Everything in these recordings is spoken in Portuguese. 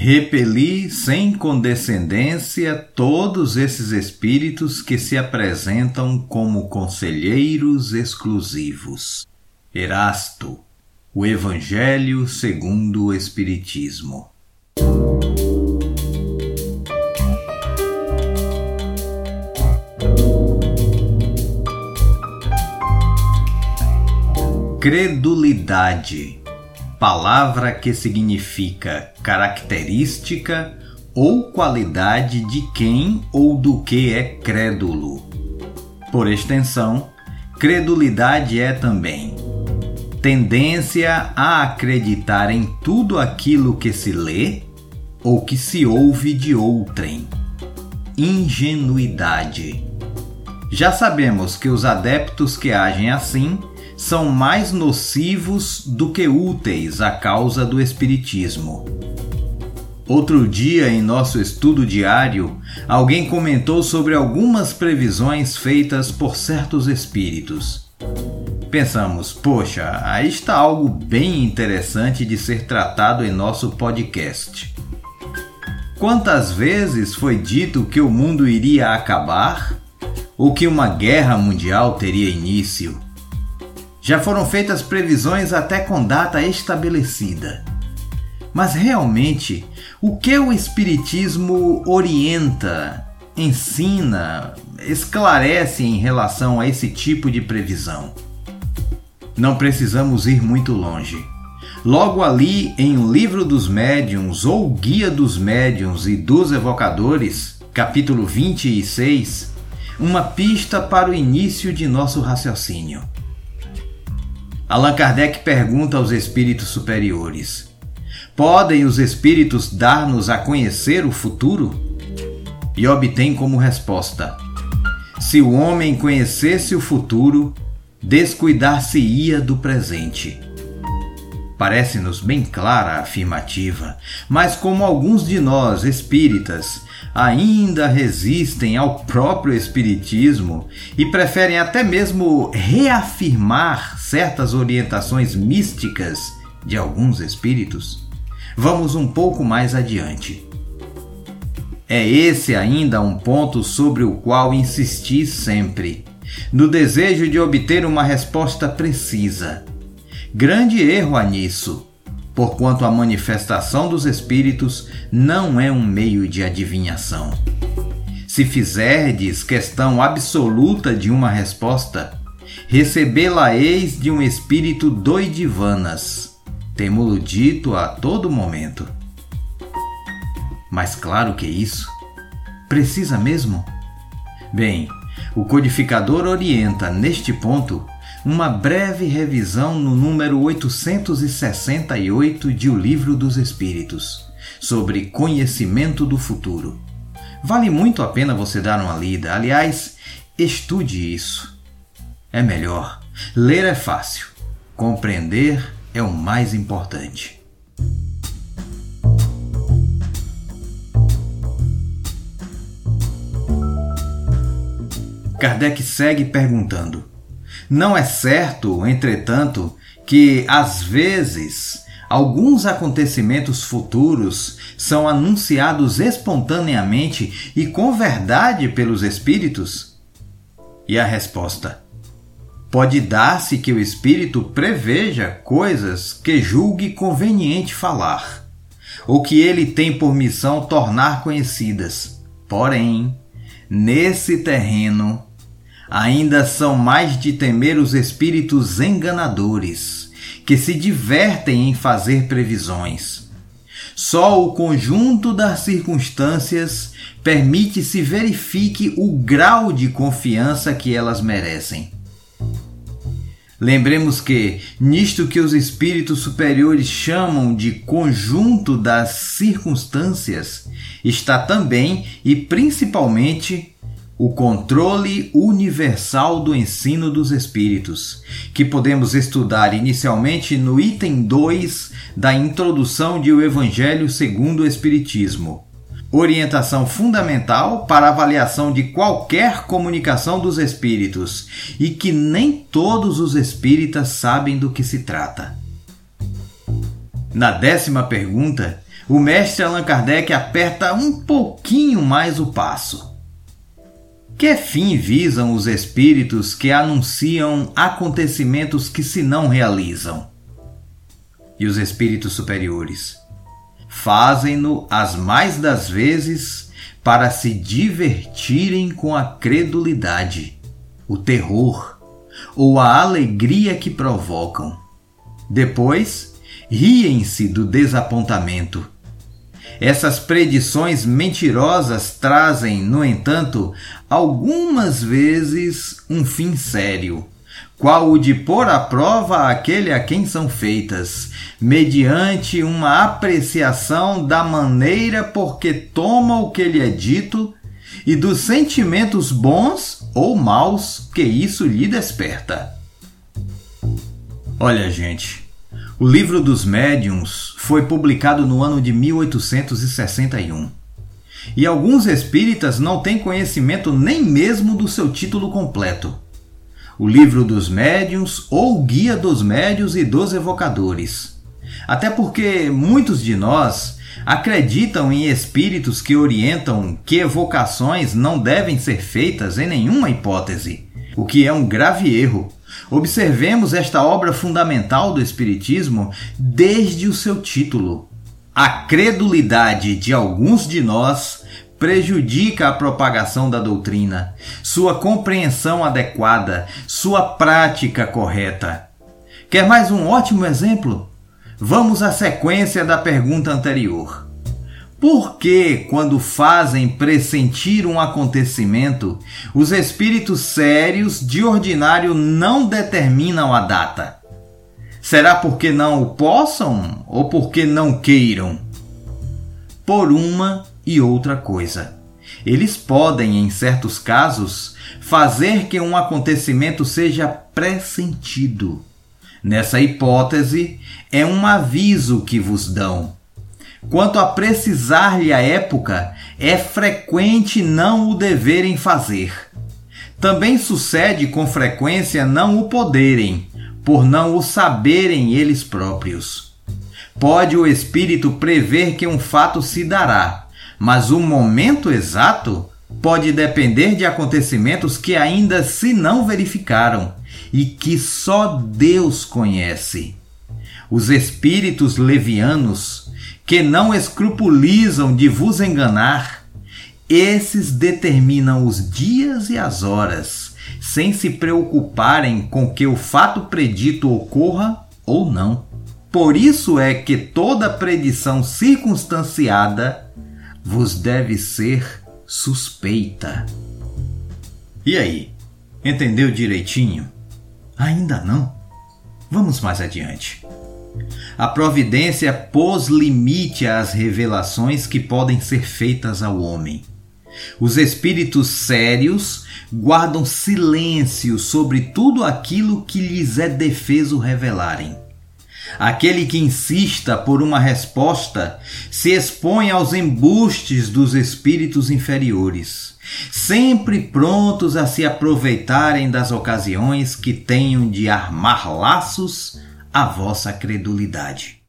Repeli sem condescendência todos esses espíritos que se apresentam como conselheiros exclusivos. Erasto, o Evangelho segundo o Espiritismo. Credulidade palavra que significa característica ou qualidade de quem ou do que é crédulo. Por extensão, credulidade é também tendência a acreditar em tudo aquilo que se lê ou que se ouve de outrem. Ingenuidade. Já sabemos que os adeptos que agem assim são mais nocivos do que úteis à causa do Espiritismo. Outro dia, em nosso estudo diário, alguém comentou sobre algumas previsões feitas por certos espíritos. Pensamos, poxa, aí está algo bem interessante de ser tratado em nosso podcast. Quantas vezes foi dito que o mundo iria acabar? Ou que uma guerra mundial teria início? Já foram feitas previsões até com data estabelecida. Mas realmente, o que o Espiritismo orienta, ensina, esclarece em relação a esse tipo de previsão? Não precisamos ir muito longe. Logo ali em O Livro dos Médiuns ou Guia dos Médiuns e dos Evocadores, capítulo 26, uma pista para o início de nosso raciocínio. Allan Kardec pergunta aos espíritos superiores: Podem os espíritos dar-nos a conhecer o futuro? E obtém como resposta: Se o homem conhecesse o futuro, descuidar-se-ia do presente. Parece-nos bem clara a afirmativa, mas como alguns de nós, espíritas, ainda resistem ao próprio Espiritismo e preferem até mesmo reafirmar certas orientações místicas de alguns espíritos, vamos um pouco mais adiante. É esse ainda um ponto sobre o qual insisti sempre, no desejo de obter uma resposta precisa. Grande erro há nisso porquanto a manifestação dos espíritos não é um meio de adivinhação. Se fizerdes questão absoluta de uma resposta, recebê-la-eis de um espírito doidivanas, temo-lo dito a todo momento. Mas claro que isso. Precisa mesmo? Bem, o codificador orienta neste ponto uma breve revisão no número 868 de O Livro dos Espíritos, sobre conhecimento do futuro. Vale muito a pena você dar uma lida, aliás, estude isso. É melhor. Ler é fácil, compreender é o mais importante. Kardec segue perguntando: não é certo, entretanto, que às vezes alguns acontecimentos futuros são anunciados espontaneamente e com verdade pelos espíritos? E a resposta: Pode dar-se que o espírito preveja coisas que julgue conveniente falar, ou que ele tem por missão tornar conhecidas. Porém, nesse terreno ainda são mais de temer os espíritos enganadores, que se divertem em fazer previsões. Só o conjunto das circunstâncias permite se verifique o grau de confiança que elas merecem. Lembremos que, nisto que os espíritos superiores chamam de conjunto das circunstâncias, está também e principalmente o controle universal do ensino dos espíritos, que podemos estudar inicialmente no item 2 da introdução de O Evangelho segundo o Espiritismo. Orientação fundamental para avaliação de qualquer comunicação dos espíritos e que nem todos os espíritas sabem do que se trata. Na décima pergunta, o mestre Allan Kardec aperta um pouquinho mais o passo. Que fim visam os espíritos que anunciam acontecimentos que se não realizam? E os espíritos superiores fazem-no as mais das vezes para se divertirem com a credulidade, o terror ou a alegria que provocam. Depois, riem-se do desapontamento essas predições mentirosas trazem, no entanto, algumas vezes um fim sério, qual o de pôr à prova aquele a quem são feitas, mediante uma apreciação da maneira por que toma o que lhe é dito e dos sentimentos bons ou maus que isso lhe desperta. Olha, gente, o livro dos médiuns foi publicado no ano de 1861. E alguns espíritas não têm conhecimento nem mesmo do seu título completo. O Livro dos Médiuns ou Guia dos Médios e dos Evocadores. Até porque muitos de nós acreditam em espíritos que orientam que evocações não devem ser feitas em nenhuma hipótese, o que é um grave erro Observemos esta obra fundamental do Espiritismo desde o seu título. A credulidade de alguns de nós prejudica a propagação da doutrina, sua compreensão adequada, sua prática correta. Quer mais um ótimo exemplo? Vamos à sequência da pergunta anterior. Por que, quando fazem pressentir um acontecimento, os espíritos sérios de ordinário não determinam a data? Será porque não o possam ou porque não queiram? Por uma e outra coisa. Eles podem, em certos casos, fazer que um acontecimento seja pressentido. Nessa hipótese, é um aviso que vos dão Quanto a precisar-lhe a época, é frequente não o deverem fazer. Também sucede com frequência não o poderem, por não o saberem eles próprios. Pode o espírito prever que um fato se dará, mas o momento exato pode depender de acontecimentos que ainda se não verificaram e que só Deus conhece. Os espíritos levianos que não escrupulizam de vos enganar, esses determinam os dias e as horas, sem se preocuparem com que o fato predito ocorra ou não. Por isso é que toda predição circunstanciada vos deve ser suspeita. E aí, entendeu direitinho? Ainda não? Vamos mais adiante. A providência pôs limite às revelações que podem ser feitas ao homem. Os espíritos sérios guardam silêncio sobre tudo aquilo que lhes é defeso revelarem. Aquele que insista por uma resposta se expõe aos embustes dos espíritos inferiores, sempre prontos a se aproveitarem das ocasiões que tenham de armar laços a vossa credulidade.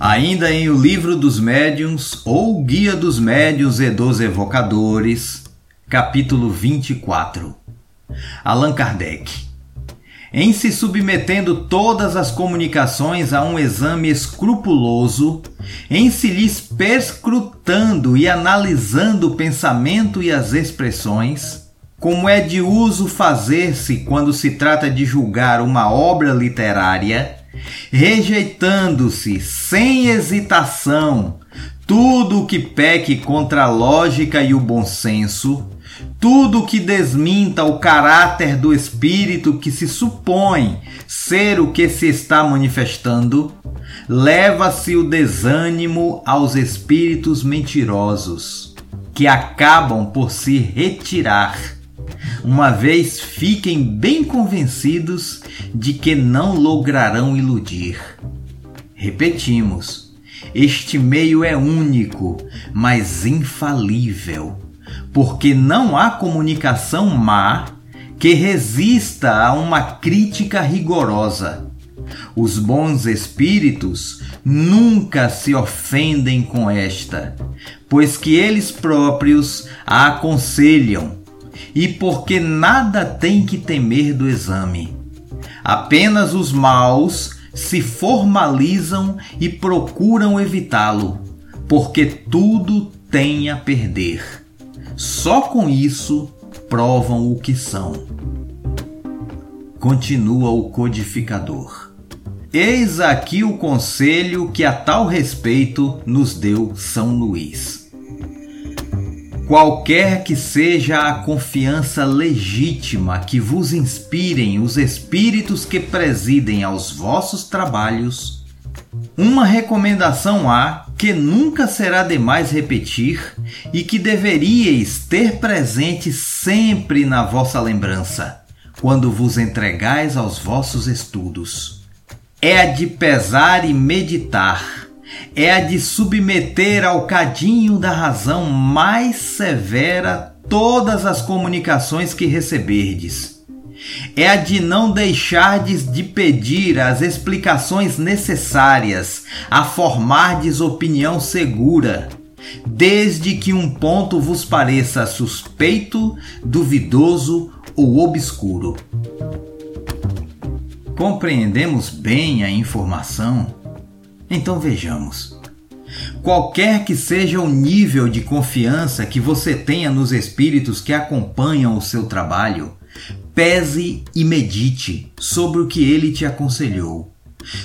Ainda em O Livro dos Médiuns ou Guia dos Médiuns e dos Evocadores, capítulo 24. Allan Kardec em se submetendo todas as comunicações a um exame escrupuloso, em se lhes perscrutando e analisando o pensamento e as expressões, como é de uso fazer-se quando se trata de julgar uma obra literária, rejeitando-se sem hesitação tudo o que peque contra a lógica e o bom senso, tudo que desminta o caráter do espírito que se supõe ser o que se está manifestando, leva-se o desânimo aos espíritos mentirosos, que acabam por se retirar, uma vez fiquem bem convencidos de que não lograrão iludir. Repetimos, este meio é único, mas infalível porque não há comunicação má que resista a uma crítica rigorosa. Os bons espíritos nunca se ofendem com esta, pois que eles próprios a aconselham, e porque nada tem que temer do exame. Apenas os maus se formalizam e procuram evitá-lo, porque tudo tem a perder. Só com isso provam o que são. Continua o codificador. Eis aqui o conselho que a tal respeito nos deu São Luís. Qualquer que seja a confiança legítima que vos inspirem os espíritos que presidem aos vossos trabalhos, uma recomendação há que nunca será demais repetir e que deveríeis ter presente sempre na vossa lembrança, quando vos entregais aos vossos estudos. É a de pesar e meditar, é a de submeter ao cadinho da razão mais severa todas as comunicações que receberdes é a de não deixardes de pedir as explicações necessárias, a formardes opinião segura, desde que um ponto vos pareça suspeito, duvidoso ou obscuro. Compreendemos bem a informação? Então vejamos. Qualquer que seja o nível de confiança que você tenha nos espíritos que acompanham o seu trabalho, pese e medite sobre o que ele te aconselhou.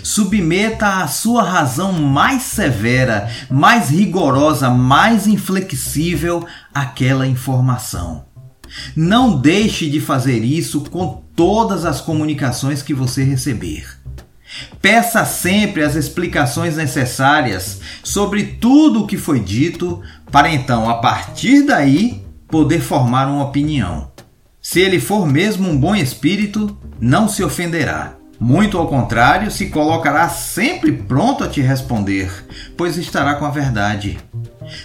Submeta a sua razão mais severa, mais rigorosa, mais inflexível aquela informação. Não deixe de fazer isso com todas as comunicações que você receber. Peça sempre as explicações necessárias sobre tudo o que foi dito, para então, a partir daí, poder formar uma opinião. Se ele for mesmo um bom espírito, não se ofenderá. Muito ao contrário, se colocará sempre pronto a te responder, pois estará com a verdade.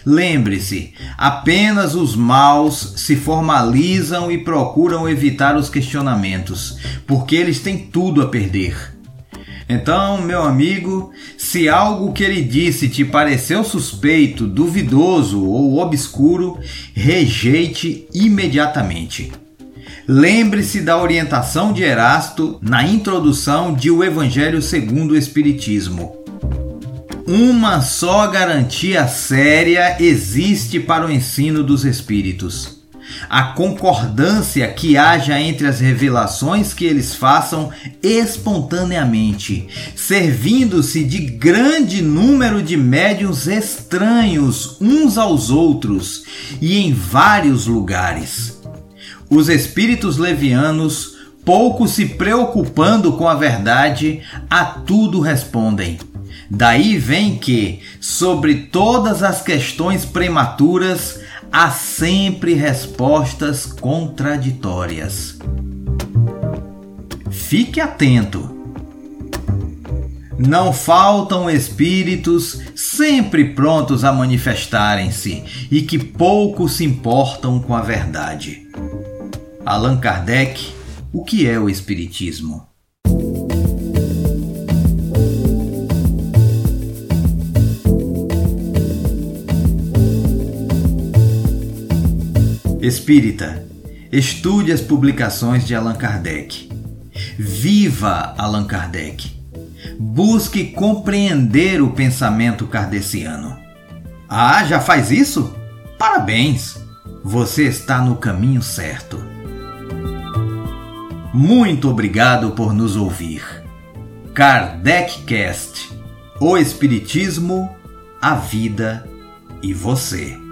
Lembre-se, apenas os maus se formalizam e procuram evitar os questionamentos, porque eles têm tudo a perder. Então, meu amigo, se algo que ele disse te pareceu suspeito, duvidoso ou obscuro, rejeite imediatamente. Lembre-se da orientação de Erasto na introdução de O Evangelho segundo o Espiritismo. Uma só garantia séria existe para o ensino dos Espíritos: a concordância que haja entre as revelações que eles façam espontaneamente, servindo-se de grande número de médiuns estranhos uns aos outros e em vários lugares os espíritos levianos, pouco se preocupando com a verdade, a tudo respondem. Daí vem que, sobre todas as questões prematuras, há sempre respostas contraditórias. Fique atento. Não faltam espíritos sempre prontos a manifestarem-se e que pouco se importam com a verdade. Allan Kardec, o que é o Espiritismo? Espírita, estude as publicações de Allan Kardec. Viva Allan Kardec. Busque compreender o pensamento kardeciano. Ah, já faz isso? Parabéns! Você está no caminho certo. Muito obrigado por nos ouvir. Kardec O Espiritismo, a Vida e Você.